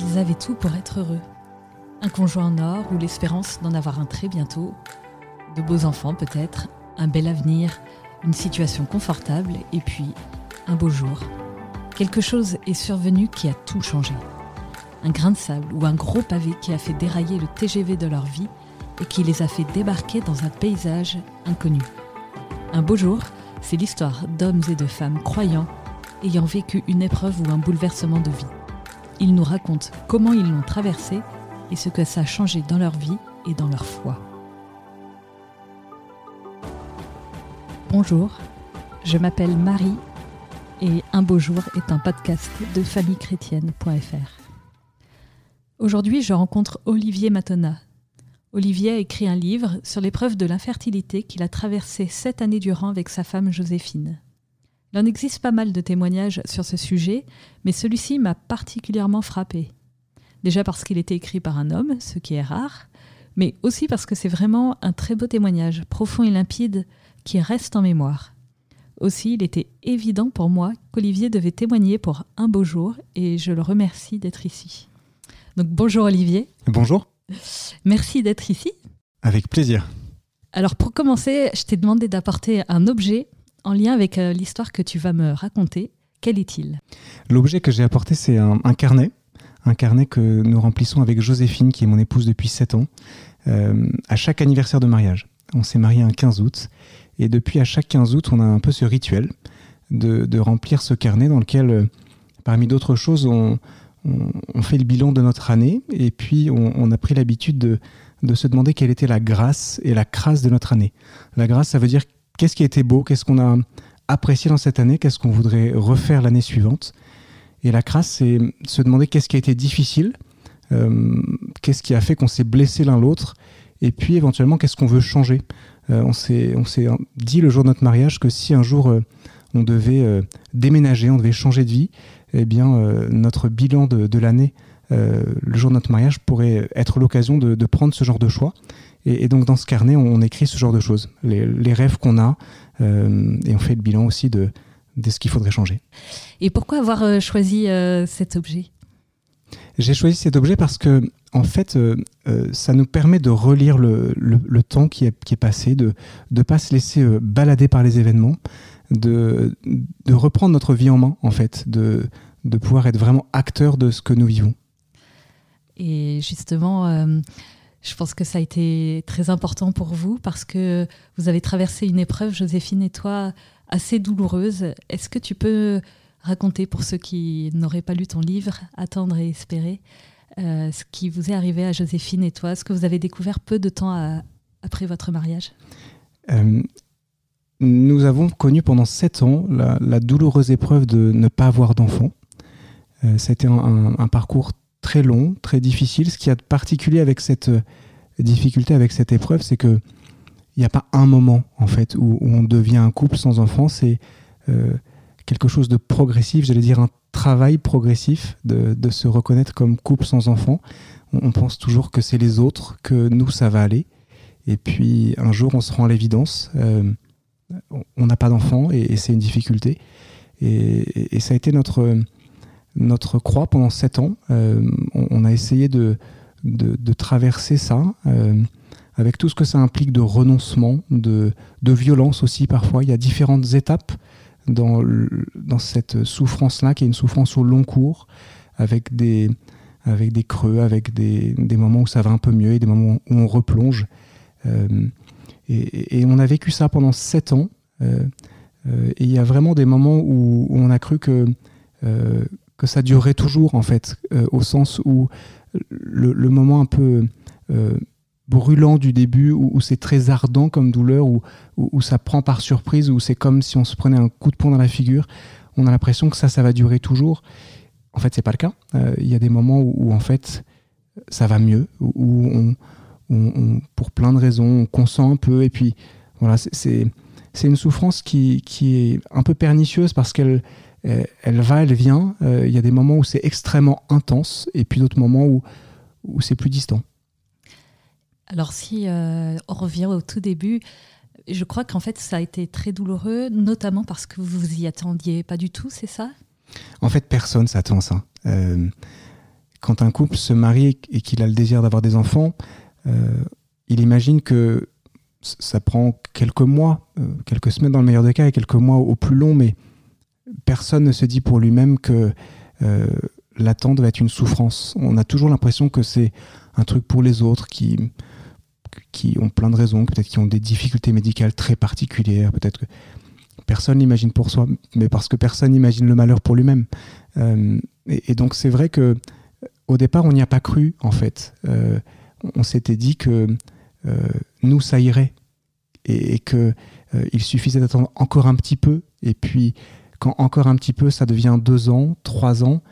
Ils avaient tout pour être heureux. Un conjoint en or ou l'espérance d'en avoir un très bientôt, de beaux enfants peut-être, un bel avenir, une situation confortable et puis un beau jour. Quelque chose est survenu qui a tout changé. Un grain de sable ou un gros pavé qui a fait dérailler le TGV de leur vie et qui les a fait débarquer dans un paysage inconnu. Un beau jour, c'est l'histoire d'hommes et de femmes croyants ayant vécu une épreuve ou un bouleversement de vie. Ils nous racontent comment ils l'ont traversé et ce que ça a changé dans leur vie et dans leur foi. Bonjour, je m'appelle Marie et Un beau jour est un podcast de famillechrétienne.fr. Aujourd'hui, je rencontre Olivier Matona. Olivier a écrit un livre sur l'épreuve de l'infertilité qu'il a traversé sept années durant avec sa femme Joséphine. Il en existe pas mal de témoignages sur ce sujet, mais celui-ci m'a particulièrement frappé. Déjà parce qu'il était écrit par un homme, ce qui est rare, mais aussi parce que c'est vraiment un très beau témoignage, profond et limpide, qui reste en mémoire. Aussi, il était évident pour moi qu'Olivier devait témoigner pour un beau jour, et je le remercie d'être ici. Donc bonjour Olivier. Bonjour. Merci d'être ici. Avec plaisir. Alors pour commencer, je t'ai demandé d'apporter un objet en lien avec euh, l'histoire que tu vas me raconter. Quel est-il? L'objet que j'ai apporté, c'est un, carnet. Un carnet que nous remplissons avec Joséphine, qui est mon épouse depuis 7 ans, euh, à chaque anniversaire de mariage. On s'est marié un 15 août. Et depuis, à chaque 15 août, on a un peu ce rituel de, remplir ce carnet dans lequel, euh, parmi d'autres choses, on, fait le bilan de notre année. Et puis, on, a pris l'habitude de, de se demander quelle était la grâce et la crasse de notre année. La grâce, ça veut dire qu'est-ce qui a été beau, qu'est-ce qu'on a apprécié dans cette année, qu'est-ce qu'on voudrait refaire l'année suivante? Et la crasse, c'est se demander qu'est-ce qui a été difficile, euh, qu'est-ce qui a fait qu'on s'est blessé l'un l'autre, et puis éventuellement qu'est-ce qu'on veut changer? Euh, on s'est dit le jour de notre mariage que si un jour euh, on devait déménager, on devait changer de vie, eh bien notre bilan de, l'année, le jour de notre mariage, pourrait être l'occasion de, prendre ce genre de choix. Et, donc dans ce carnet, on, écrit ce genre de choses, les, rêves qu'on a, euh, et on fait le bilan aussi de, ce qu'il faudrait changer. Et pourquoi avoir euh, choisi euh, cet objet? J'ai choisi cet objet parce que, en fait, ça nous permet de relire le, temps qui est, qui est, passé, de ne pas se laisser balader par les événements, de, de, reprendre notre vie en main, en fait, de, de pouvoir être vraiment acteur de ce que nous vivons. Et justement, je pense que ça a été très important pour vous parce que vous avez traversé une épreuve, Joséphine et toi, assez douloureuse. Est-ce que tu peux raconter pour ceux qui n'auraient pas lu ton livre, Attendre et espérer, euh, ce qui vous est arrivé à Joséphine et toi, ce que vous avez découvert peu de temps après votre mariage? Euh, Nous avons connu pendant sept ans la, douloureuse épreuve de ne pas avoir d'enfant. Euh, C'était un, un, parcours très long, très difficile. Ce qui a de particulier avec cette euh, difficulté, avec cette épreuve, c'est que il n'y a pas un moment en fait où, on devient un couple sans enfant. C'est euh, quelque chose de progressif, j'allais dire un travail progressif de, se reconnaître comme couple sans enfant. On, pense toujours que c'est les autres, que nous ça va aller. Et puis un jour on se rend à l'évidence, euh, on n'a pas d'enfant et, c'est une difficulté. et, ça a été notre notre croix pendant sept ans. Euh, on, a essayé de, de, traverser ça euh, avec tout ce que ça implique de renoncement, de, de, violence aussi parfois. Il y a différentes étapes dans, dans cette souffrance-là, qui est une souffrance au long cours, avec des, avec des creux, avec des, des, moments où ça va un peu mieux et des moments où on replonge. Euh, et, on a vécu ça pendant sept ans. et il y a vraiment des moments où on a cru que que ça durerait toujours, en fait, euh, au sens où le, moment un peu euh, brûlant du début, où, c'est très ardent comme douleur, où, où, ça prend par surprise, où c'est comme si on se prenait un coup de poing dans la figure, on a l'impression que ça, ça va durer toujours. En fait, c'est pas le cas. Euh, il y a des moments où, en fait, ça va mieux, où on, pour plein de raisons, on consent un peu, et puis voilà, c'est une souffrance qui, qui est un peu pernicieuse parce qu'elle elle va, elle vient. Euh, il y a des moments où c'est extrêmement intense et puis d'autres moments où, où c'est plus distant. Alors si euh, on revient au tout début, je crois qu'en fait ça a été très douloureux, notamment parce que vous y attendiez pas du tout, c'est ça? En fait, personne s'attend à ça. quand un couple se marie et qu'il a le désir d'avoir des enfants, il imagine que ça prend quelques mois, quelques semaines dans le meilleur des cas et quelques mois au plus long, mais personne ne se dit pour lui-même que l'attente va être une souffrance. On a toujours l'impression que c'est un truc pour les autres qui, qui ont plein de raisons, peut-être qui ont des difficultés médicales très particulières, peut-être que personne n'imagine pour soi, mais parce que personne n'imagine le malheur pour lui-même. Euh, et, donc c'est vrai que au départ, on n'y a pas cru, en fait. Euh, on s'était dit que euh, nous, ça irait, et, et que il suffisait d'attendre encore un petit peu, et puis quand encore un petit peu, ça devient deux ans, trois ans,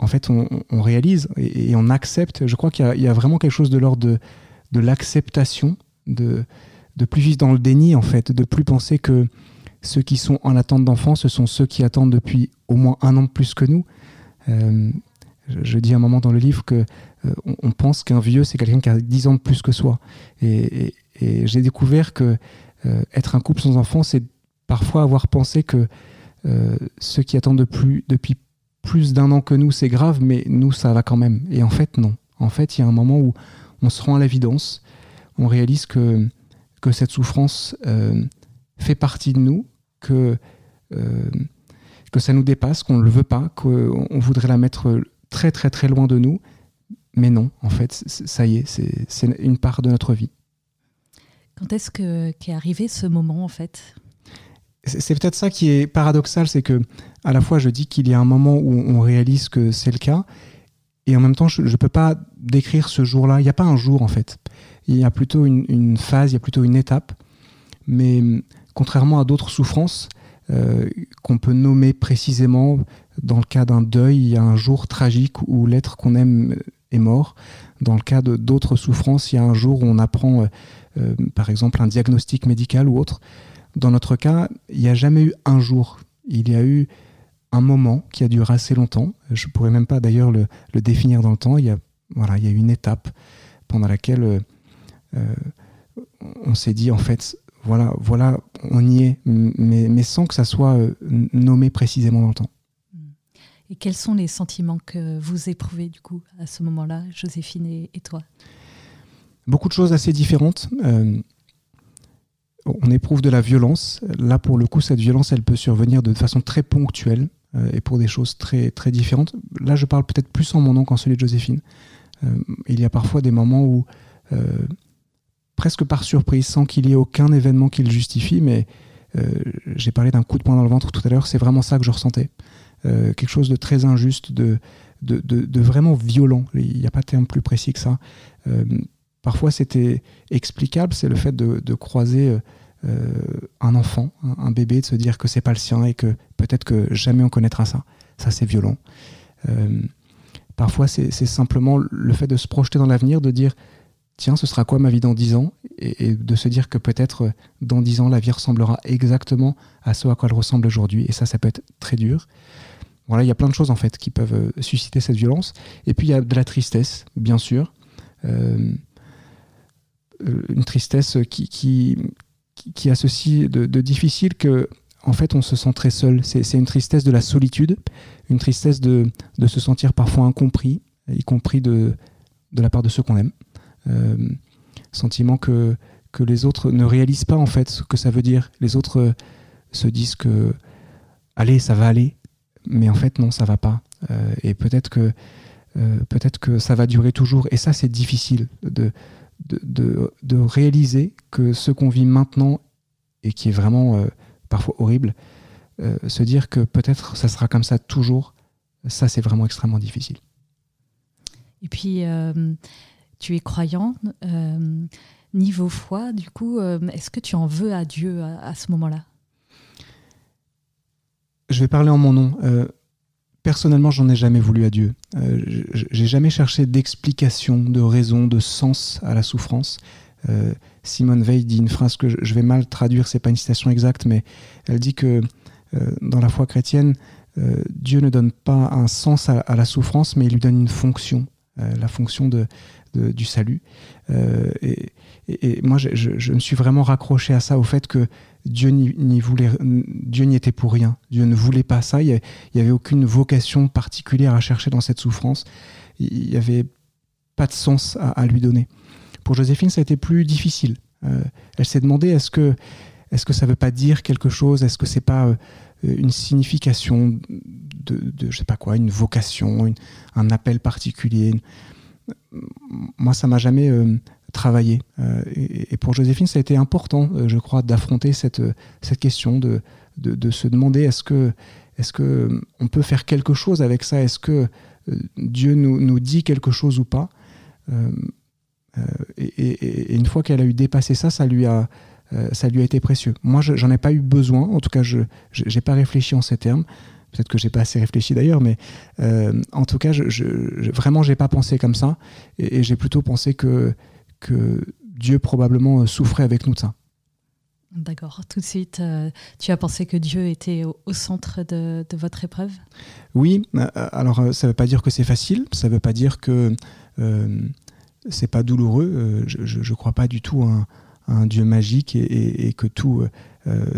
en fait, on, réalise et, on accepte. Je crois qu'il y, a vraiment quelque chose de l'ordre de, l'acceptation, de, plus vivre dans le déni, en fait, de plus penser que ceux qui sont en attente d'enfants, ce sont ceux qui attendent depuis au moins un an de plus que nous. Euh, je, dis un moment dans le livre que euh, on, pense qu'un vieux, c'est quelqu'un qui a 10 ans de plus que soi. Et, j'ai découvert que euh, être un couple sans enfants, c'est parfois avoir pensé que ceux qui attendent depuis plus d'un an que nous, c'est grave, mais nous, ça va quand même. Et en fait, non. En fait, il y a un moment où on se rend à l'évidence, on réalise que, que cette souffrance euh, fait partie de nous, que, euh, que ça nous dépasse, qu'on ne le veut pas, qu'on voudrait la mettre très très très loin de nous. Mais non, en fait, ça y est, c'est une part de notre vie. Quand est-ce qu'est arrivé ce moment, en fait? C'est peut-être ça qui est paradoxal, c'est que à la fois je dis qu'il y a un moment où on réalise que c'est le cas, et en même temps je ne peux pas décrire ce jour-là. Il n'y a pas un jour en fait. Il y a plutôt une, phase, il y a plutôt une étape. Mais contrairement à d'autres souffrances euh, qu'on peut nommer précisément, dans le cas d'un deuil, il y a un jour tragique où l'être qu'on aime est mort. Dans le cas d'autres souffrances, il y a un jour où on apprend, euh, euh, par exemple, un diagnostic médical ou autre. Dans notre cas, il n'y a jamais eu un jour. Il y a eu un moment qui a duré assez longtemps. Je ne pourrais même pas d'ailleurs le, définir dans le temps. Il y a, voilà, il y a eu une étape pendant laquelle euh, euh, on s'est dit, en fait, voilà, voilà, on y est, mais, mais sans que ça soit euh, nommé précisément dans le temps. Et quels sont les sentiments que vous éprouvez du coup à ce moment-là, Joséphine et, toi? Beaucoup de choses assez différentes on éprouve de la violence. Là, pour le coup, cette violence, elle peut survenir de façon très ponctuelle euh, et pour des choses très, très différentes. Là, je parle peut-être plus en mon nom qu'en celui de Joséphine. Euh, il y a parfois des moments où, euh, presque par surprise, sans qu'il y ait aucun événement qui le justifie, mais j'ai parlé d'un coup de poing dans le ventre tout à l'heure, c'est vraiment ça que je ressentais. quelque chose de très injuste, de, de, vraiment violent. Il n'y a pas de terme plus précis que ça. Parfois, c'était explicable, c'est le fait de, croiser euh, un enfant, un, bébé, de se dire que c'est pas le sien et que peut-être que jamais on connaîtra ça. Ça, c'est violent. Euh, parfois, c'est simplement le fait de se projeter dans l'avenir, de dire tiens, ce sera quoi ma vie dans 10 ans? Et, de se dire que peut-être dans 10 ans, la vie ressemblera exactement à ce à quoi elle ressemble aujourd'hui. Et ça, ça peut être très dur. Voilà, il y a plein de choses en fait qui peuvent euh, susciter cette violence. Et puis il y a de la tristesse, bien sûr. Une tristesse qui, qui, qui, a ceci de, difficile que en fait on se sent très seul. C'est une tristesse de la solitude, une tristesse de, se sentir parfois incompris, y compris de, de la part de ceux qu'on aime. Euh, sentiment que, que les autres ne réalisent pas en fait ce que ça veut dire. Les autres euh, se disent que allez, ça va aller, mais en fait non, ça va pas. Euh, et peut-être que peut-être que ça va durer toujours. Et ça, c'est difficile de, de, de, réaliser que ce qu'on vit maintenant et qui est vraiment euh, parfois horrible, euh, se dire que peut-être ça sera comme ça toujours, ça c'est vraiment extrêmement difficile. Et puis, euh, tu es croyant. niveau foi, du coup, est-ce que tu en veux à Dieu à ce moment-là? Je vais parler en mon nom personnellement, j'en ai jamais voulu à Dieu. Euh, j'ai jamais cherché d'explication, de raison, de sens à la souffrance. Euh, Simone Veil dit une phrase que je vais mal traduire, c'est pas une citation exacte, mais elle dit que euh, dans la foi chrétienne, Dieu ne donne pas un sens à, la souffrance, mais il lui donne une fonction, la fonction du salut. Et, moi, je, je, me suis vraiment raccroché à ça, au fait que Dieu n'y voulait, Dieu n'y était pour rien. Dieu ne voulait pas ça. Il n'y avait aucune vocation particulière à chercher dans cette souffrance. Il n'y avait pas de sens à, lui donner. Pour Joséphine, ça a été plus difficile. Euh, elle s'est demandé est-ce que, est-ce que ça ne veut pas dire quelque chose? Est-ce que c'est pas euh, une signification de, de, je sais pas quoi, une vocation, un appel particulier? Moi, ça m'a jamais euh, travailler. Euh, et, pour Joséphine, ça a été important, euh, je crois, d'affronter cette, cette question, de, de, se demander est-ce que, est que on peut faire quelque chose avec ça? Est-ce que euh, Dieu nous, nous, dit quelque chose ou pas? Et, une fois qu'elle a eu dépassé ça, ça lui a, ça lui a été précieux. Moi, j'en ai pas eu besoin. En tout cas, je n'ai pas réfléchi en ces termes. Peut-être que j'ai pas assez réfléchi d'ailleurs, mais en tout cas, je, je, vraiment, j'ai pas pensé comme ça. Et, j'ai plutôt pensé que que Dieu probablement euh, souffrait avec nous de ça. D'accord. Tout de suite, euh, tu as pensé que Dieu était au, centre de, votre épreuve? Oui. Euh, alors, ça ne veut pas dire que c'est facile. Ça ne veut pas dire que euh, c'est pas douloureux. je ne crois pas du tout à un, Dieu magique et, que tout,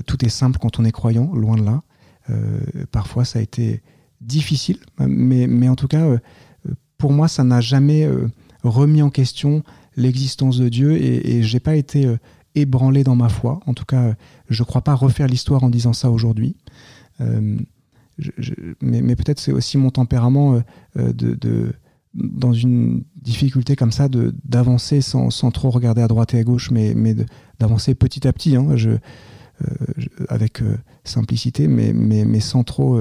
tout est simple quand on est croyant. Loin de là. parfois, ça a été difficile. Mais, mais en tout cas, pour moi, ça n'a jamais remis en question l'existence de Dieu et, je n'ai pas été euh, ébranlé dans ma foi. En tout cas, je ne crois pas refaire l'histoire en disant ça aujourd'hui. Euh, mais, peut-être c'est aussi mon tempérament euh, de, dans une difficulté comme ça d'avancer sans, trop regarder à droite et à gauche, mais, d'avancer petit à petit, hein, avec simplicité, mais, mais, mais sans trop,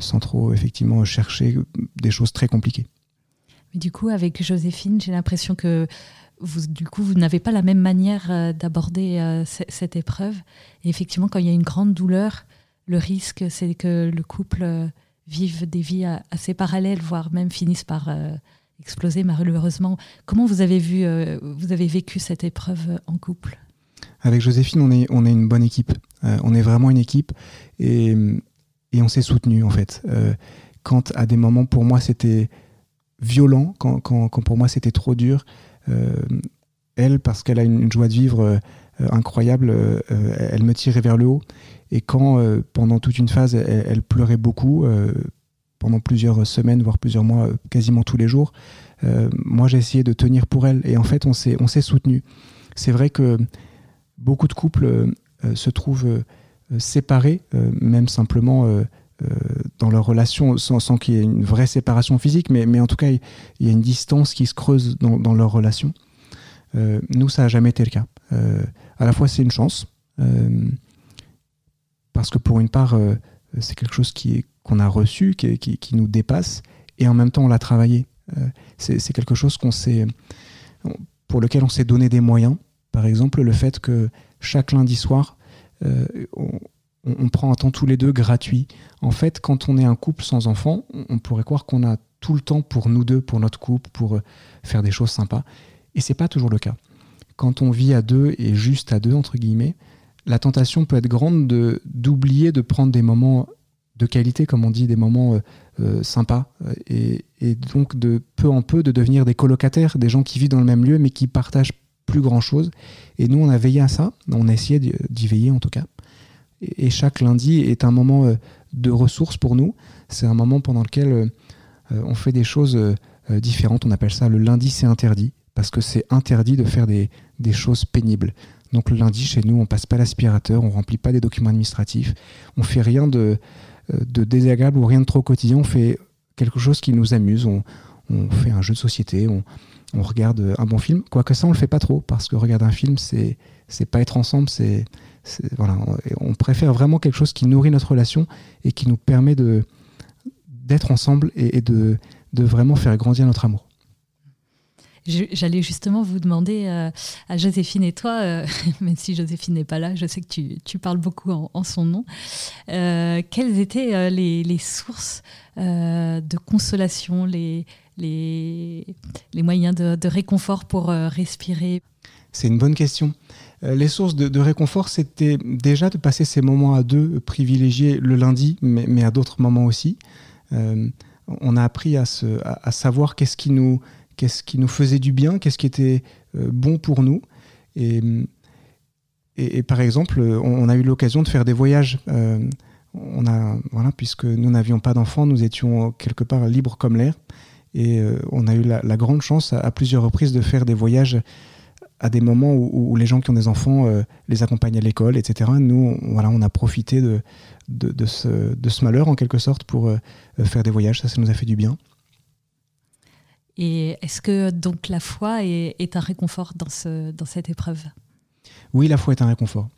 sans trop effectivement chercher des choses très compliquées. Du coup, avec Joséphine, j'ai l'impression que vous, du coup, vous n'avez pas la même manière euh, d'aborder euh, cette épreuve. Et effectivement, quand il y a une grande douleur, le risque, c'est que le couple euh, vive des vies assez parallèles, voire même finisse par exploser malheureusement. Comment vous avez vu, vous avez vécu cette épreuve en couple? Avec Joséphine, on est, on est une bonne équipe. on est vraiment une équipe et, et on s'est soutenu en fait. quand à des moments, pour moi, c'était violent quand, pour moi c'était trop dur. Euh, elle, parce qu'elle a une, joie de vivre euh, incroyable, euh, elle me tirait vers le haut. Et quand, pendant toute une phase, elle, pleurait beaucoup, pendant plusieurs semaines, voire plusieurs mois, quasiment tous les jours, moi j'ai essayé de tenir pour elle. Et en fait, on s'est soutenu. C'est vrai que beaucoup de couples se trouvent séparés, même simplement dans leur relation, sans, qu'il y ait une vraie séparation physique, mais, en tout cas, il y a une distance qui se creuse dans, leur relation. Euh, nous, ça n'a jamais été le cas. Euh, à la fois, c'est une chance, parce que pour une part, c'est quelque chose qu'on a reçu, qui, nous dépasse, et en même temps, on l'a travaillé. c'est quelque chose pour lequel on s'est donné des moyens. Par exemple, le fait que chaque lundi soir, on, on, prend un temps tous les deux gratuit. En fait, quand on est un couple sans enfants, on, pourrait croire qu'on a tout le temps pour nous deux, pour notre couple, pour euh, faire des choses sympas. Et c'est pas toujours le cas. Quand on vit à deux et juste à deux, entre guillemets, la tentation peut être grande de d'oublier de prendre des moments de qualité, comme on dit, des moments euh, euh, sympas, et, donc de peu en peu de devenir des colocataires, des gens qui vivent dans le même lieu mais qui partagent plus grand chose. Et nous, on a veillé à ça, on a essayé d'y veiller en tout cas et chaque lundi est un moment euh, de ressources pour nous. C'est un moment pendant lequel euh, euh, on fait des choses différentes. On appelle ça le lundi c'est interdit parce que c'est interdit de faire des, choses pénibles. Donc le lundi chez nous, on passe pas l'aspirateur, on remplit pas des documents administratifs, on fait rien de, de désagréable ou rien de trop quotidien. On fait quelque chose qui nous amuse. On, fait un jeu de société, on, regarde un bon film. Quoique ça, on le fait pas trop parce que regarder un film, c'est pas être ensemble, c'est voilà, on préfère vraiment quelque chose qui nourrit notre relation et qui nous permet de d'être ensemble et, de, de, vraiment faire grandir notre amour. J'allais justement vous demander euh, à Joséphine et toi, euh, même si Joséphine n'est pas là, je sais que tu, tu parles beaucoup en, son nom, euh, quelles étaient les, les, sources de consolation, les, les, les moyens de, de réconfort pour respirer? C'est une bonne question. Euh, les sources de, réconfort, c'était déjà de passer ces moments à deux privilégiés le lundi, mais, à d'autres moments aussi. Euh, on a appris à, savoir qu'est-ce qui, nous, qui nous faisait du bien, qu'est-ce qui était euh, bon pour nous. Et, par exemple, on, a eu l'occasion de faire des voyages. on a, voilà, puisque nous n'avions pas d'enfants, nous étions quelque part libres comme l'air. Et on a eu la, grande chance à, plusieurs reprises de faire des voyages à des moments où, les gens qui ont des enfants les accompagnent à l'école, etc. Nous, voilà, on a profité de, de, ce, de, ce, malheur en quelque sorte pour faire des voyages. Ça, ça nous a fait du bien. Et est-ce que donc la foi est, un réconfort dans, ce, dans cette épreuve? Oui, la foi est un réconfort.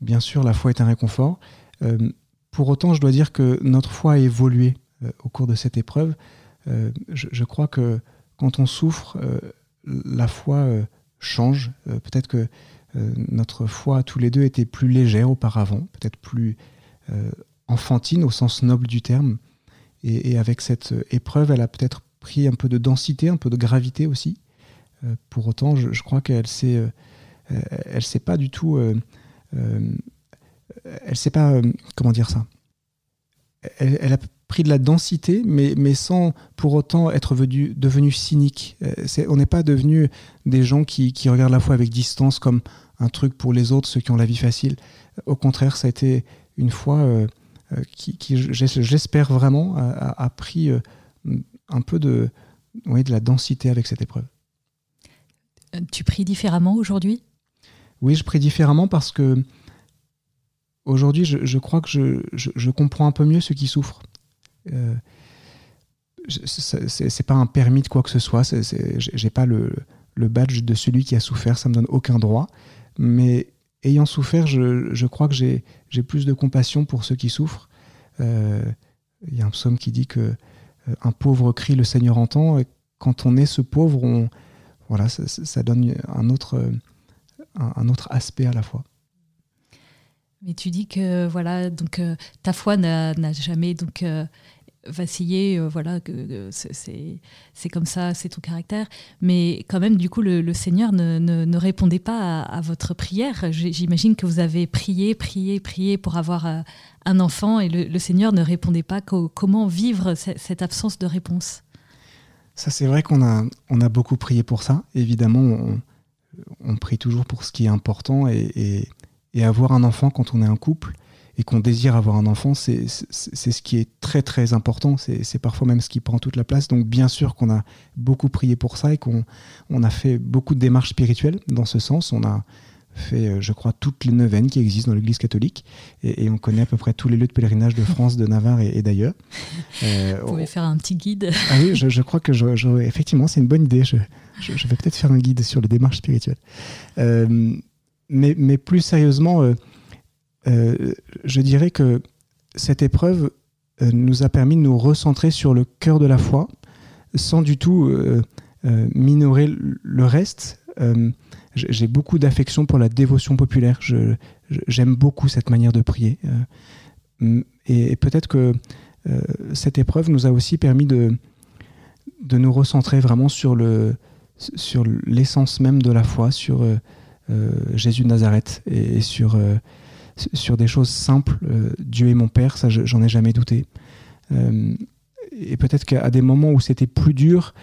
Bien sûr, la foi est un réconfort. Euh, pour autant, je dois dire que notre foi a évolué euh, au cours de cette épreuve. Euh, je, crois que quand on souffre, la foi change. peut-être que notre foi, tous les deux, était plus légère auparavant, peut-être plus enfantine au sens noble du terme. Et, avec cette épreuve, elle a peut-être pris un peu de densité, un peu de gravité aussi. Euh, pour autant, je, crois qu'elle s'est, euh, euh, s'est pas du tout, elle s'est pas, comment dire ça? Elle, pris de la densité, mais, mais sans pour autant être venu, devenu cynique. on n'est pas devenu des gens qui, qui, regardent la foi avec distance comme un truc pour les autres, ceux qui ont la vie facile. Au contraire, ça a été une foi qui, qui j'espère vraiment, a, a pris un peu de, oui, de la densité avec cette épreuve. Euh, tu pries différemment aujourd'hui? Oui, je prie différemment parce que aujourd'hui, je, crois que je, je, comprends un peu mieux ceux qui souffrent. Euh, c'est pas un permis de quoi que ce soit. J'ai pas le, le, badge de celui qui a souffert. Ça me donne aucun droit. Mais ayant souffert, je, crois que j'ai plus de compassion pour ceux qui souffrent. Euh, il y a un psaume qui dit que euh, un pauvre crie, le Seigneur entend. Quand on est ce pauvre, on, voilà, ça, donne un autre, un, autre aspect à la foi. Mais tu dis que voilà, donc euh, ta foi n'a jamais donc euh, vacillé, voilà, que, c'est comme ça, c'est ton caractère. Mais quand même, du coup, le, Seigneur ne, répondait pas à, votre prière. J'imagine que vous avez prié, prié, prié pour avoir un enfant et le, Seigneur ne répondait pas. comment vivre cette absence de réponse? Ça, c'est vrai qu'on a, on a beaucoup prié pour ça. Évidemment, on, prie toujours pour ce qui est important et, avoir un enfant quand on est un couple et qu'on désire avoir un enfant, c'est ce qui est très très important. C'est parfois même ce qui prend toute la place. Donc bien sûr qu'on a beaucoup prié pour ça et qu'on on a fait beaucoup de démarches spirituelles dans ce sens. On a fait, euh, je crois, toutes les neuvaines qui existent dans l'Église catholique. Et, on connaît à peu près tous les lieux de pèlerinage de France, de Navarre et, d'ailleurs. Euh, Vous pouvez faire un petit guide. Ah oui, je, crois que je, effectivement, c'est une bonne idée. Je, vais peut-être faire un guide sur les démarches spirituelles. Euh, mais, plus sérieusement, je dirais que cette épreuve nous a permis de nous recentrer sur le cœur de la foi, sans du tout minorer le reste j'ai beaucoup d'affection pour la dévotion populaire. J'aime beaucoup cette manière de prier. Euh, et, peut-être que euh, cette épreuve nous a aussi permis de, de nous recentrer vraiment sur le sur l'essence même de la foi, sur euh, Jésus de Nazareth et, sur, sur des choses simples. Dieu est mon Père, ça j'en ai jamais douté. et peut-être qu'à des moments où c'était plus dur,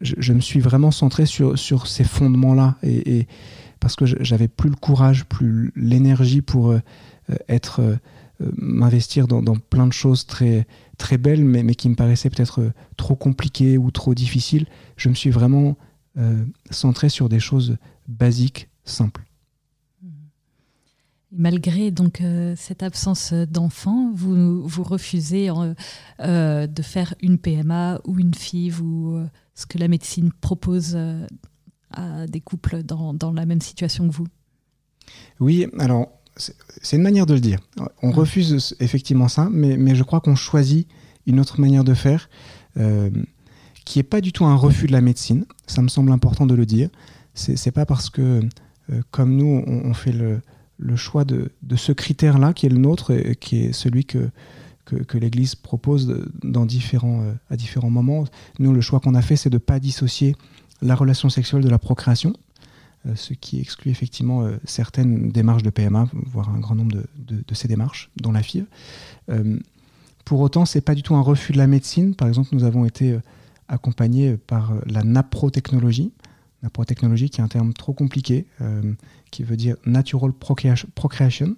je, me suis vraiment centré sur, sur ces fondements-là. Et, parce que j'avais plus le courage, plus l'énergie pour euh, être euh, m'investir dans, plein de choses très, très belles, mais, mais qui me paraissaient peut-être euh, trop compliquées ou trop difficiles. Je me suis vraiment centré sur des choses basiques, simples. Malgré donc cette absence d'enfant, vous, vous refusez de faire une PMA ou une FIV ou ce que la médecine propose euh, à des couples dans, dans la même situation que vous? Oui, alors c'est une manière de le dire. On refuse effectivement ça, mais, mais je crois qu'on choisit une autre manière de faire euh, qui n'est pas du tout un refus de la médecine. Ça me semble important de le dire. C'est pas parce que, euh, comme nous, on, fait le, choix de, ce critère-là qui est le nôtre, et, qui est celui que l'Église propose euh, à différents moments. Nous, le choix qu'on a fait, c'est de ne pas dissocier la relation sexuelle de la procréation, euh, ce qui exclut effectivement euh, certaines démarches de PMA, voire un grand nombre de, de, ces démarches dans la FIV. pour autant, ce n'est pas du tout un refus de la médecine. Par exemple, nous avons été accompagnés par la naprotechnologie. Naprotechnologie, qui est un terme trop compliqué, qui veut dire natural procreation,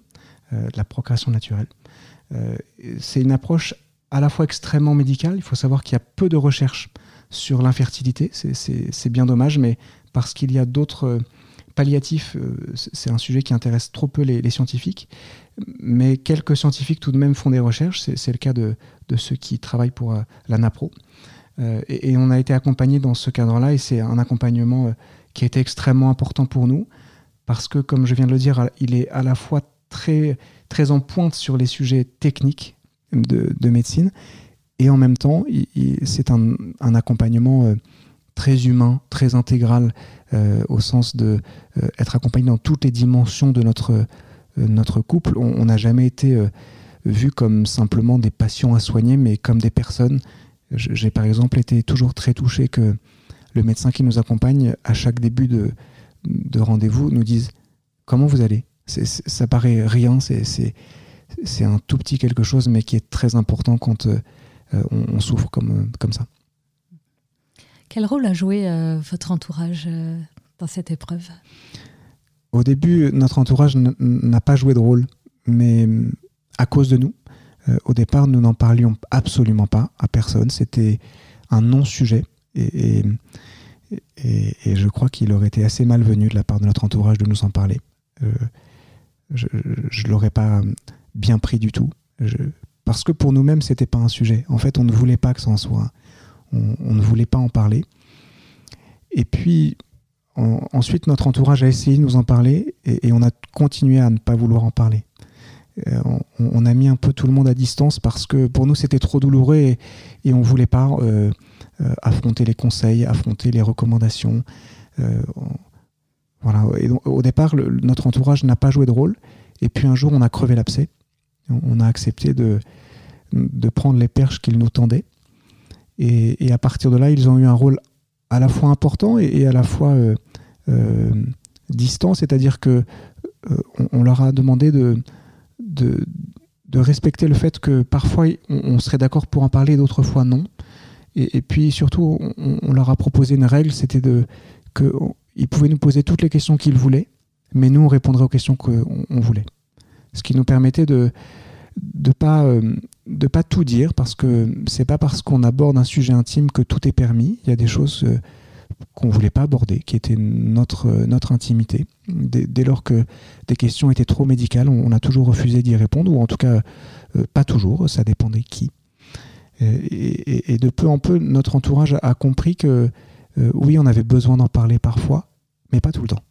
la procréation naturelle. c'est une approche à la fois extrêmement médicale. Il faut savoir qu'il y a peu de recherches sur l'infertilité. C'est bien dommage, mais parce qu'il y a d'autres palliatifs, c'est un sujet qui intéresse trop peu les, scientifiques. Mais quelques scientifiques tout de même font des recherches. C'est le cas de, ceux qui travaillent pour la NAPRO. Euh, et, on a été accompagné dans ce cadre-là et c'est un accompagnement euh, qui a été extrêmement important pour nous parce que, comme je viens de le dire, il est à la fois très, très en pointe sur les sujets techniques de, médecine et en même temps, c'est un, accompagnement euh, très humain, très intégral au sens de être accompagné dans toutes les dimensions de notre, notre couple. On n'a jamais été vu comme simplement des patients à soigner, mais comme des personnes j'ai par exemple été toujours très touché que le médecin qui nous accompagne à chaque début de, de rendez-vous nous dise comment vous allez? ça paraît rien, c'est un tout petit quelque chose, mais qui est très important quand euh, on, souffre comme, comme ça. Quel rôle a joué euh, votre entourage euh, dans cette épreuve? Au début, notre entourage n'a pas joué de rôle, mais à cause de nous. Euh, au départ, nous n'en parlions absolument pas à personne. C'était un non-sujet. Et, je crois qu'il aurait été assez malvenu de la part de notre entourage de nous en parler. Euh, je ne l'aurais pas bien pris du tout. parce que pour nous-mêmes, c'était pas un sujet. En fait, on ne voulait pas que ça en soit. On, ne voulait pas en parler. Et puis, ensuite, notre entourage a essayé de nous en parler et, on a continué à ne pas vouloir en parler. Euh, on, a mis un peu tout le monde à distance parce que pour nous c'était trop douloureux et, on ne voulait pas euh, euh, affronter les conseils, affronter les recommandations. voilà. Et au départ, notre entourage n'a pas joué de rôle. Et puis un jour, on a crevé l'abcès. On, a accepté de, prendre les perches qu'ils nous tendaient. Et, à partir de là, ils ont eu un rôle à la fois important et, à la fois distant, c'est-à-dire que on, leur a demandé de, de, respecter le fait que parfois on, serait d'accord pour en parler, d'autres fois non. Et, puis surtout, on, leur a proposé une règle, c'était de qu'ils pouvaient nous poser toutes les questions qu'ils voulaient, mais nous on répondrait aux questions qu'on on voulait. Ce qui nous permettait de de pas euh, de pas tout dire parce que c'est pas parce qu'on aborde un sujet intime que tout est permis. Il y a des choses euh, qu'on voulait pas aborder, qui était notre, notre intimité. Dès, lors que des questions étaient trop médicales, on, a toujours refusé d'y répondre, ou en tout cas euh, pas toujours, ça dépendait qui. Et, de peu en peu, notre entourage a, compris que euh, oui, on avait besoin d'en parler parfois, mais pas tout le temps.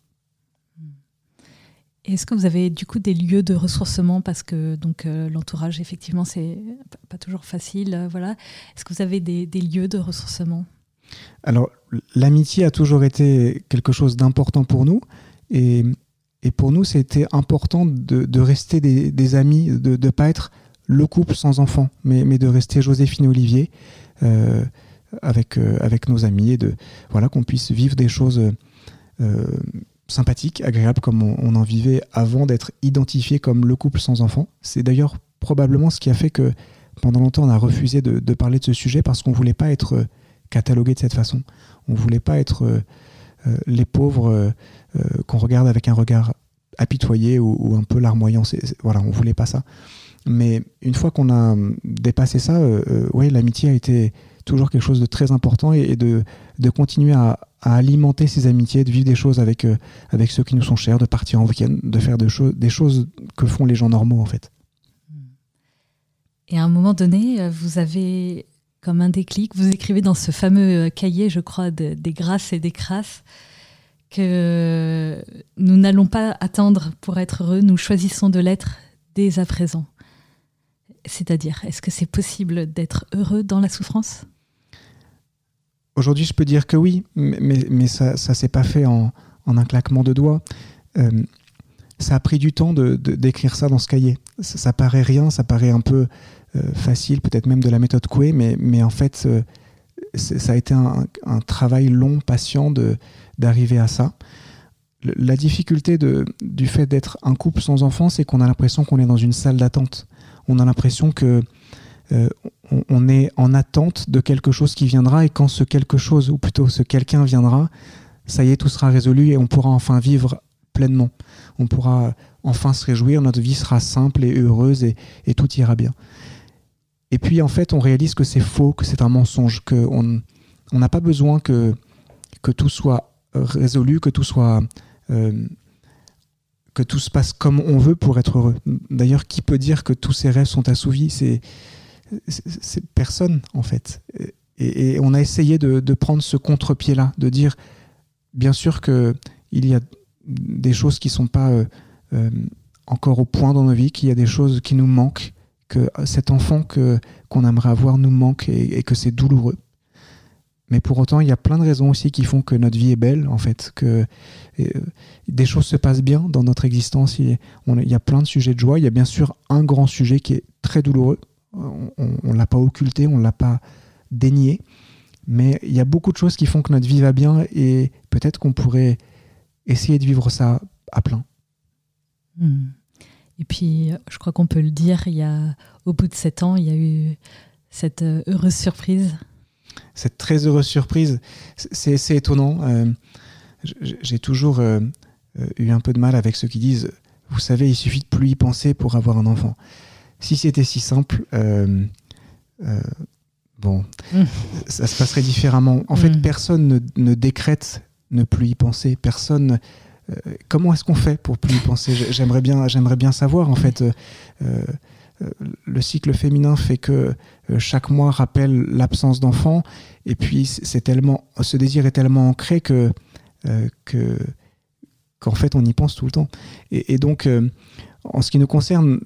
Est-ce que vous avez du coup des lieux de ressourcement? Parce que donc euh, l'entourage effectivement c'est pas toujours facile voilà est-ce que vous avez des lieux de ressourcement? Alors, l'amitié a toujours été quelque chose d'important pour nous. Et, pour nous, c'était important de, rester des, amis, de ne pas être le couple sans enfants, mais, de rester Joséphine et Olivier euh, avec, euh, avec nos amis et de voilà qu'on puisse vivre des choses euh, sympathiques, agréables comme on, en vivait avant d'être identifié comme le couple sans enfants. C'est d'ailleurs probablement ce qui a fait que pendant longtemps on a refusé de, de parler de ce sujet parce qu'on voulait pas être cataloguer de cette façon. On ne voulait pas être euh, euh, les pauvres euh, qu'on regarde avec un regard apitoyé ou, un peu larmoyant. voilà, on voulait pas ça. Mais une fois qu'on a dépassé ça, ouais, l'amitié a été toujours quelque chose de très important et, de, de, continuer à, alimenter ces amitiés, de vivre des choses avec, avec ceux qui nous sont chers, de partir en week-end, de faire de des choses que font les gens normaux en fait. Et à un moment donné, vous avez comme un déclic. Vous écrivez dans ce fameux euh, cahier, je crois, des grâces et des crasses, que nous n'allons pas attendre pour être heureux, nous choisissons de l'être dès à présent. C'est-à-dire, est-ce que c'est possible d'être heureux dans la souffrance? Aujourd'hui, je peux dire que oui, mais, ça ne s'est pas fait en, un claquement de doigts. Euh, ça a pris du temps d'écrire ça dans ce cahier. Ça, paraît rien, ça paraît un peu facile, peut-être même de la méthode Coué, mais, mais en fait, euh, ça a été un, travail long, patient d'arriver à ça. la difficulté de, du fait d'être un couple sans enfants, c'est qu'on a l'impression qu'on est dans une salle d'attente. On a l'impression que euh, on, est en attente de quelque chose qui viendra et quand ce quelque chose, ou plutôt ce quelqu'un viendra, ça y est, tout sera résolu et on pourra enfin vivre pleinement. On pourra enfin se réjouir, notre vie sera simple et heureuse et, tout ira bien. Et puis en fait, on réalise que c'est faux, que c'est un mensonge, qu'on on n'a pas besoin que, que tout soit résolu, que tout soit... Euh, que tout se passe comme on veut pour être heureux. D'ailleurs, qui peut dire que tous ses rêves sont assouvis? C'est personne, en fait. Et, on a essayé de, prendre ce contre-pied-là, de dire, bien sûr qu'il y a des choses qui sont pas euh, euh, encore au point dans nos vies, qu'il y a des choses qui nous manquent, que cet enfant que qu'on aimerait avoir nous manque et que c'est douloureux. Mais pour autant, il y a plein de raisons aussi qui font que notre vie est belle, en fait, que euh, des choses se passent bien dans notre existence. Il y a plein de sujets de joie. Il y a bien sûr un grand sujet qui est très douloureux. On ne l'a pas occulté, on ne l'a pas dénié. Mais il y a beaucoup de choses qui font que notre vie va bien et peut-être qu'on pourrait essayer de vivre ça à plein. Hmm. Et puis, je crois qu'on peut le dire, il y a, au bout de sept ans, il y a eu cette euh, heureuse surprise cette très heureuse surprise. C'est étonnant. Euh, j'ai toujours euh, eu un peu de mal avec ceux qui disent, vous savez, il suffit de plus y penser pour avoir un enfant. Si c'était si simple, bon, mmh. ça se passerait différemment. En fait, mmh. personne ne, décrète ne plus y penser. Personne. Comment est-ce qu'on fait pour plus y penser? J'aimerais bien, bien savoir. En fait, euh, le cycle féminin fait que euh, chaque mois rappelle l'absence d'enfant et puis c'est tellement ce désir est tellement ancré que euh, que qu'en fait on y pense tout le temps. Et, donc en ce qui nous concerne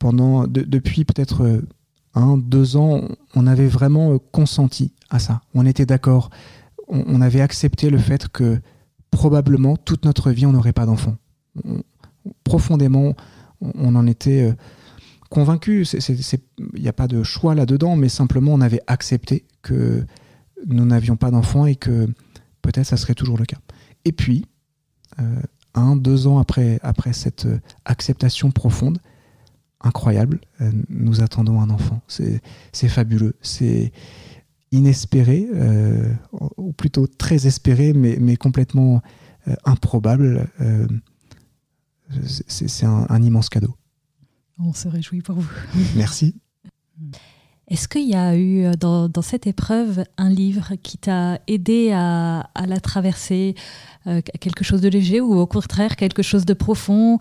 pendant depuis peut-être un deux ans on avait vraiment consenti à ça. On était d'accord. On, avait accepté le fait que probablement toute notre vie on n'aurait pas d'enfant profondément on en était convaincu. Il n'y a pas de choix là-dedans, mais simplement on avait accepté que nous n'avions pas d'enfants et que peut-être ça serait toujours le cas. Et puis, euh, un, deux ans après, après cette euh, acceptation profonde, incroyable, euh, nous attendons un enfant. C'est fabuleux, c'est inespéré, ou plutôt très espéré, mais, mais complètement improbable. c'est un immense cadeau. On se réjouit pour vous. Merci. Est-ce qu'il y a eu euh, dans, cette épreuve un livre qui t'a aidé à, la traverser, euh, quelque chose de léger ou au contraire quelque chose de profond?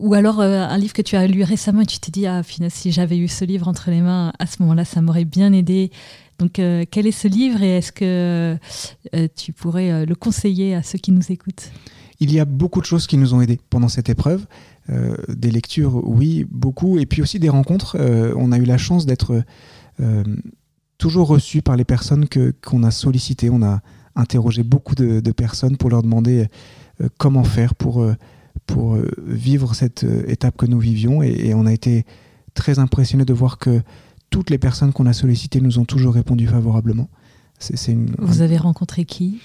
Ou alors euh, un livre que tu as lu récemment et tu t'es dit, ah, finalement, si j'avais eu ce livre entre les mains, à ce moment-là, ça m'aurait bien aidé. Donc, quel est ce livre et est-ce que tu pourrais le conseiller à ceux qui nous écoutent? Il y a beaucoup de choses qui nous ont aidés pendant cette épreuve. Euh, des lectures, oui, beaucoup, et puis aussi des rencontres. Euh, on a eu la chance d'être euh, toujours reçus par les personnes que, qu'on a sollicitées. On a interrogé beaucoup de, personnes pour leur demander comment faire pour, pour vivre cette étape que nous vivions, et, on a été très impressionnés de voir que toutes les personnes qu'on a sollicitées nous ont toujours répondu favorablement. Vous avez rencontré qui?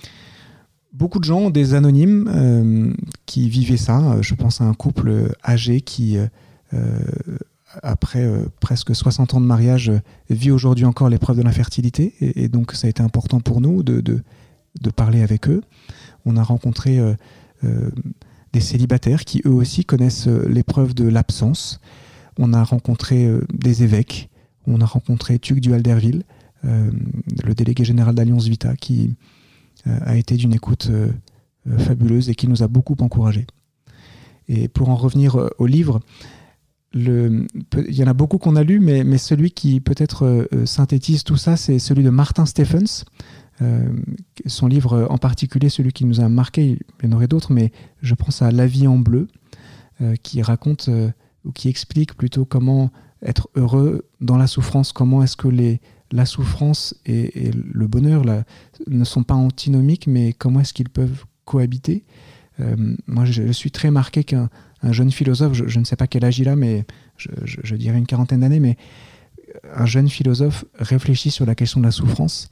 Beaucoup de gens, des anonymes, euh, qui vivaient ça. Je pense à un couple âgé qui, euh, euh, après presque 60 ans de mariage, vit aujourd'hui encore l'épreuve de l'infertilité. Et, donc, ça a été important pour nous de, de, parler avec eux. On a rencontré des célibataires qui, eux aussi, connaissent l'épreuve de l'absence. On a rencontré des évêques. On a rencontré Tuc du Alderville, le délégué général d'Alliance Vita, qui euh, a été d'une écoute euh, euh, fabuleuse et qui nous a beaucoup encouragés. Et pour en revenir au livre, il y en a beaucoup qu'on a lu, mais celui qui peut-être synthétise tout ça, c'est celui de Martin Stephens. Son livre en particulier, celui qui nous a marqué, il y en aurait d'autres, mais je pense à La vie en bleu, qui raconte ou qui explique plutôt comment être heureux dans la souffrance, comment est-ce que les, la souffrance et, le bonheur ne sont pas antinomiques, mais comment est-ce qu'ils peuvent cohabiter euh, Moi, je, suis très marqué qu'un jeune philosophe, je, ne sais pas quel âge il a, mais je, dirais une quarantaine d'années, mais un jeune philosophe réfléchit sur la question de la souffrance.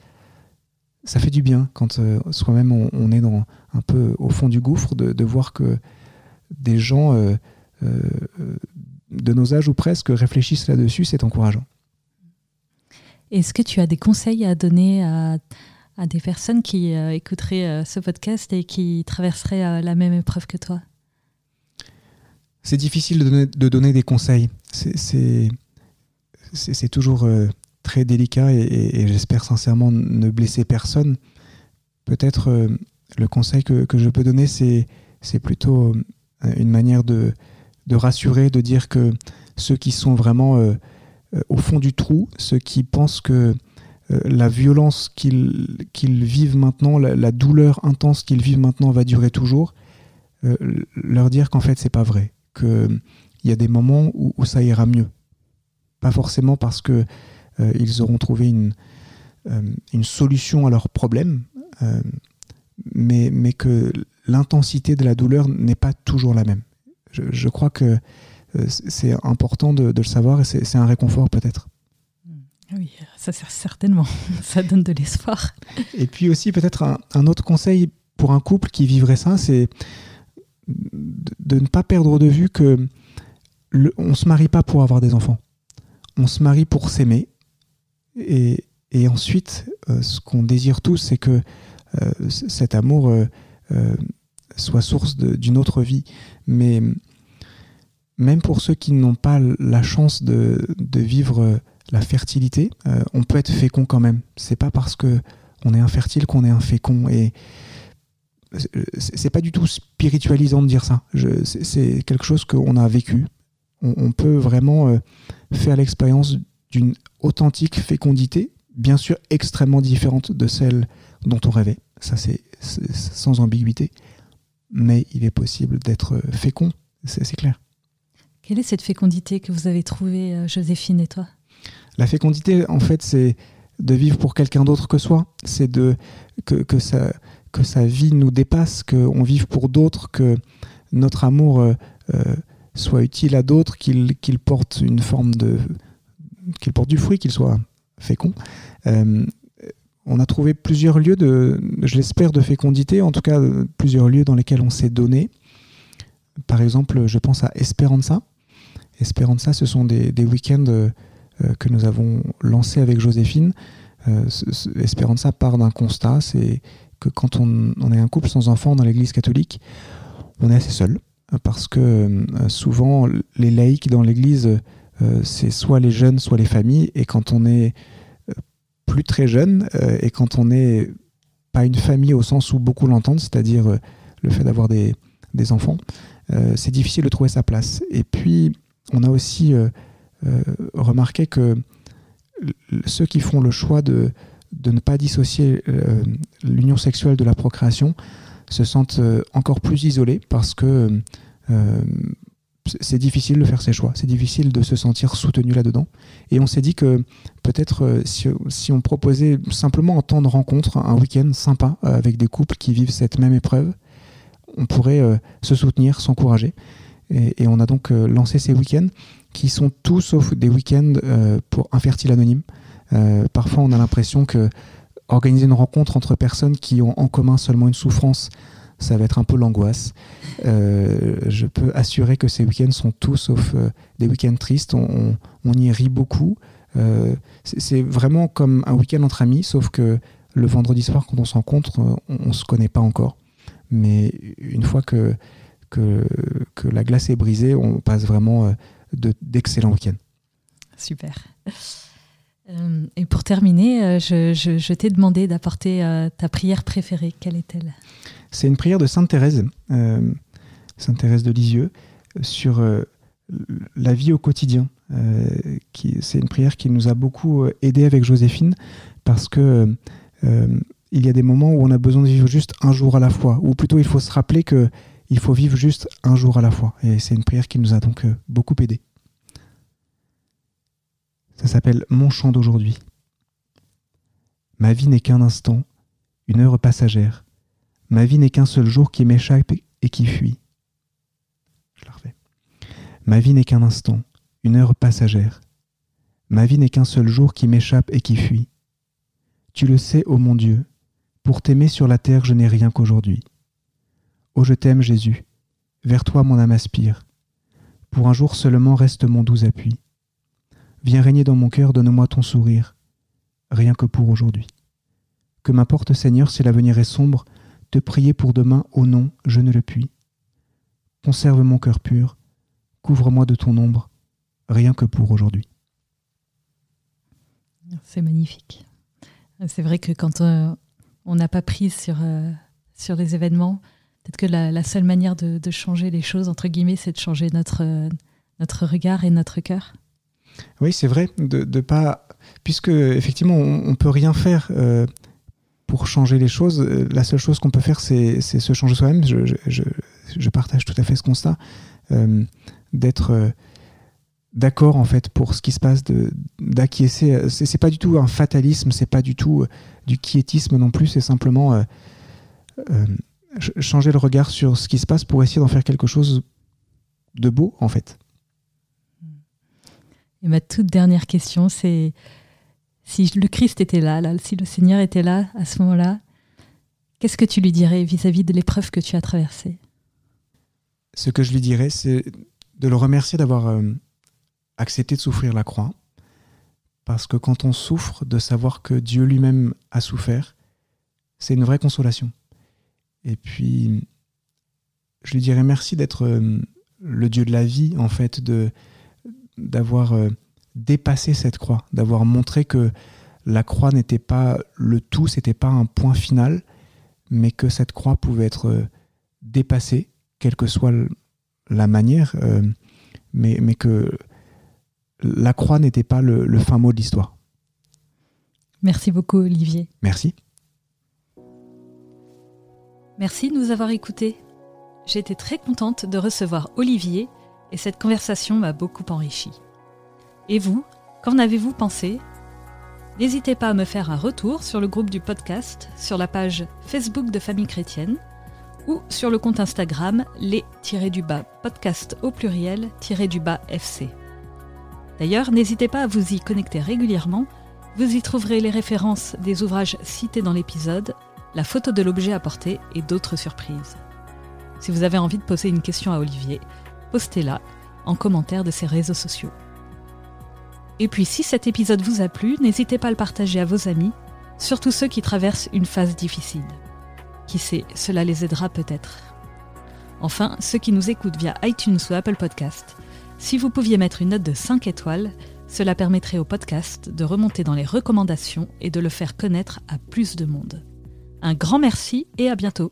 Ça fait du bien quand euh, soi-même on, est dans, un peu au fond du gouffre de, voir que des gens euh, de nos âges ou presque réfléchissent là-dessus, c'est encourageant. Est-ce que tu as des conseils à donner à, à des personnes qui écouteraient ce podcast et qui traverseraient la même épreuve que toi? C'est difficile de donner, de donner, des conseils. C'est toujours très délicat et, j'espère sincèrement ne blesser personne. Peut-être euh, le conseil que, je peux donner, c'est, plutôt euh, une manière de, de, rassurer, de dire que ceux qui sont vraiment euh, au fond du trou, ceux qui pensent que la violence qu'ils, qu'ils vivent maintenant, la, douleur intense qu'ils vivent maintenant va durer toujours, leur dire qu'en fait c'est pas vrai, qu'il y a des moments où ça ira mieux. Pas forcément parce que euh, ils auront trouvé une, euh, une solution à leurs problèmes, euh, mais, mais que l'intensité de la douleur n'est pas toujours la même. Je, crois que c'est important de, le savoir et c'est un réconfort peut-être. Oui, ça sert certainement, ça donne de l'espoir. Et puis aussi peut-être un, autre conseil pour un couple qui vivrait ça, c'est de, ne pas perdre de vue que le, on se marie pas pour avoir des enfants. On se marie pour s'aimer et, ensuite, euh, ce qu'on désire tous, c'est que euh, cet amour euh, soit source d'une autre vie. Mais même pour ceux qui n'ont pas la chance de, vivre la fertilité, on peut être fécond quand même. C'est pas parce que on est infertile qu'on est infécond. Et c'est pas du tout spiritualisant de dire ça. C'est quelque chose qu'on a vécu. On, on peut vraiment faire l'expérience d'une authentique fécondité, bien sûr extrêmement différente de celle dont on rêvait, ça c'est sans ambiguïté, mais il est possible d'être fécond, c'est clair. Quelle est cette fécondité que vous avez trouvée, euh, Joséphine et toi? La fécondité, en fait, c'est de vivre pour quelqu'un d'autre que soi, c'est de que, que, sa, que sa vie nous dépasse, qu'on vive pour d'autres, que notre amour euh, euh, soit utile à d'autres, qu'il porte une forme de, qu'il porte du fruit, qu'il soit fécond. Euh, on a trouvé plusieurs lieux de, je l'espère, de fécondité, en tout cas plusieurs lieux dans lesquels on s'est donné. Par exemple, je pense à Esperanza. Esperanza, ce sont des, week-ends euh, que nous avons lancés avec Joséphine. Euh, Esperanza part d'un constat, c'est que quand on, on, est un couple sans enfants dans l'Église catholique, on est assez seul, parce que souvent les laïcs dans l'Église euh, c'est soit les jeunes, soit les familles. Et quand on est euh, plus très jeune euh, et quand on n'est pas une famille au sens où beaucoup l'entendent, c'est-à-dire le fait d'avoir des, enfants, c'est difficile de trouver sa place. Et puis, on a aussi remarqué que ceux qui font le choix de ne pas dissocier l'union sexuelle de la procréation se sentent encore plus isolés parce que c'est difficile de faire ses choix, c'est difficile de se sentir soutenu là-dedans. Et on s'est dit que peut-être euh, si, on proposait simplement un temps de rencontre, un week-end sympa euh, avec des couples qui vivent cette même épreuve, on pourrait euh, se soutenir, s'encourager. Et, on a donc lancé ces week-ends qui sont tous sauf des week-ends pour infertile anonyme. parfois, on a l'impression que organiser une rencontre entre personnes qui ont en commun seulement une souffrance, ça va être un peu l'angoisse. Euh, je peux assurer que ces week-ends sont tous sauf euh, des week-ends tristes. On, y rit beaucoup. Euh, c'est vraiment comme un week-end entre amis, sauf que le vendredi soir, quand on se rencontre, on ne se connaît pas encore. Mais une fois que, que, la glace est brisée, on passe vraiment d'excellents week-ends. Super. et pour terminer, je t'ai demandé d'apporter ta prière préférée. Quelle est-elle? C'est une prière de Sainte Thérèse, euh, Sainte Thérèse de Lisieux, sur euh, la vie au quotidien. Euh, c'est une prière qui nous a beaucoup aidé avec Joséphine parce que il y a des moments où on a besoin de vivre juste un jour à la fois, ou plutôt il faut se rappeler que il faut vivre juste un jour à la fois. Et c'est une prière qui nous a donc beaucoup aidé. Ça s'appelle Mon chant d'aujourd'hui. Ma vie n'est qu'un instant, une heure passagère. Ma vie n'est qu'un seul jour qui m'échappe et qui fuit. Je la refais. Ma vie n'est qu'un instant, une heure passagère. Ma vie n'est qu'un seul jour qui m'échappe et qui fuit. Tu le sais, ô mon Dieu, pour t'aimer sur la terre je n'ai rien qu'aujourd'hui. Ô je t'aime Jésus, vers toi mon âme aspire. Pour un jour seulement reste mon doux appui. Viens régner dans mon cœur, donne-moi ton sourire, rien que pour aujourd'hui. Que m'importe, Seigneur, si l'avenir est sombre, te prier pour demain, au nom, je ne le puis. Conserve mon cœur pur, couvre-moi de ton ombre, rien que pour aujourd'hui. C'est magnifique. C'est vrai que quand euh, on n'a pas prise sur, euh, sur les événements, peut-être que la, seule manière de, changer les choses, entre guillemets, c'est de changer notre, euh, notre regard et notre cœur. Oui, c'est vrai, de, pas. Puisque, effectivement, on ne peut rien faire pour changer les choses. La seule chose qu'on peut faire, c'est se changer soi-même. Je, partage tout à fait ce constat. D'être d'accord en fait pour ce qui se passe, d'acquiescer. C'est pas du tout un fatalisme, c'est pas du tout euh, du quiétisme non plus, c'est simplement euh, euh, changer le regard sur ce qui se passe pour essayer d'en faire quelque chose de beau en fait. Et ma toute dernière question, c'est si le Christ était là, là, si le Seigneur était là à ce moment-là, qu'est-ce que tu lui dirais vis-à-vis -vis de l'épreuve que tu as traversée? Ce que je lui dirais, c'est de le remercier d'avoir accepter de souffrir la croix, parce que quand on souffre, de savoir que Dieu lui-même a souffert, c'est une vraie consolation. Et puis, je lui dirais merci d'être euh, le Dieu de la vie, en fait, de d'avoir euh, dépassé cette croix, d'avoir montré que la croix n'était pas le tout, c'était pas un point final, mais que cette croix pouvait être euh, dépassée, quelle que soit la manière, mais, mais que la croix n'était pas le, fin mot de l'histoire. Merci beaucoup, Olivier. Merci. Merci de nous avoir écoutés. J'ai été très contente de recevoir Olivier et cette conversation m'a beaucoup enrichi. Et vous, qu'en avez-vous pensé? N'hésitez pas à me faire un retour sur le groupe du podcast, sur la page Facebook de Famille Chrétienne ou sur le compte Instagram les-du-bas podcast au pluriel-du-bas FC. D'ailleurs, n'hésitez pas à vous y connecter régulièrement. Vous y trouverez les références des ouvrages cités dans l'épisode, la photo de l'objet apporté et d'autres surprises. Si vous avez envie de poser une question à Olivier, postez-la en commentaire de ses réseaux sociaux. Et puis si cet épisode vous a plu, n'hésitez pas à le partager à vos amis, surtout ceux qui traversent une phase difficile. Qui sait, cela les aidera peut-être. Enfin, ceux qui nous écoutent via iTunes ou Apple Podcast, si vous pouviez mettre une note de 5 étoiles, cela permettrait au podcast de remonter dans les recommandations et de le faire connaître à plus de monde. Un grand merci et à bientôt.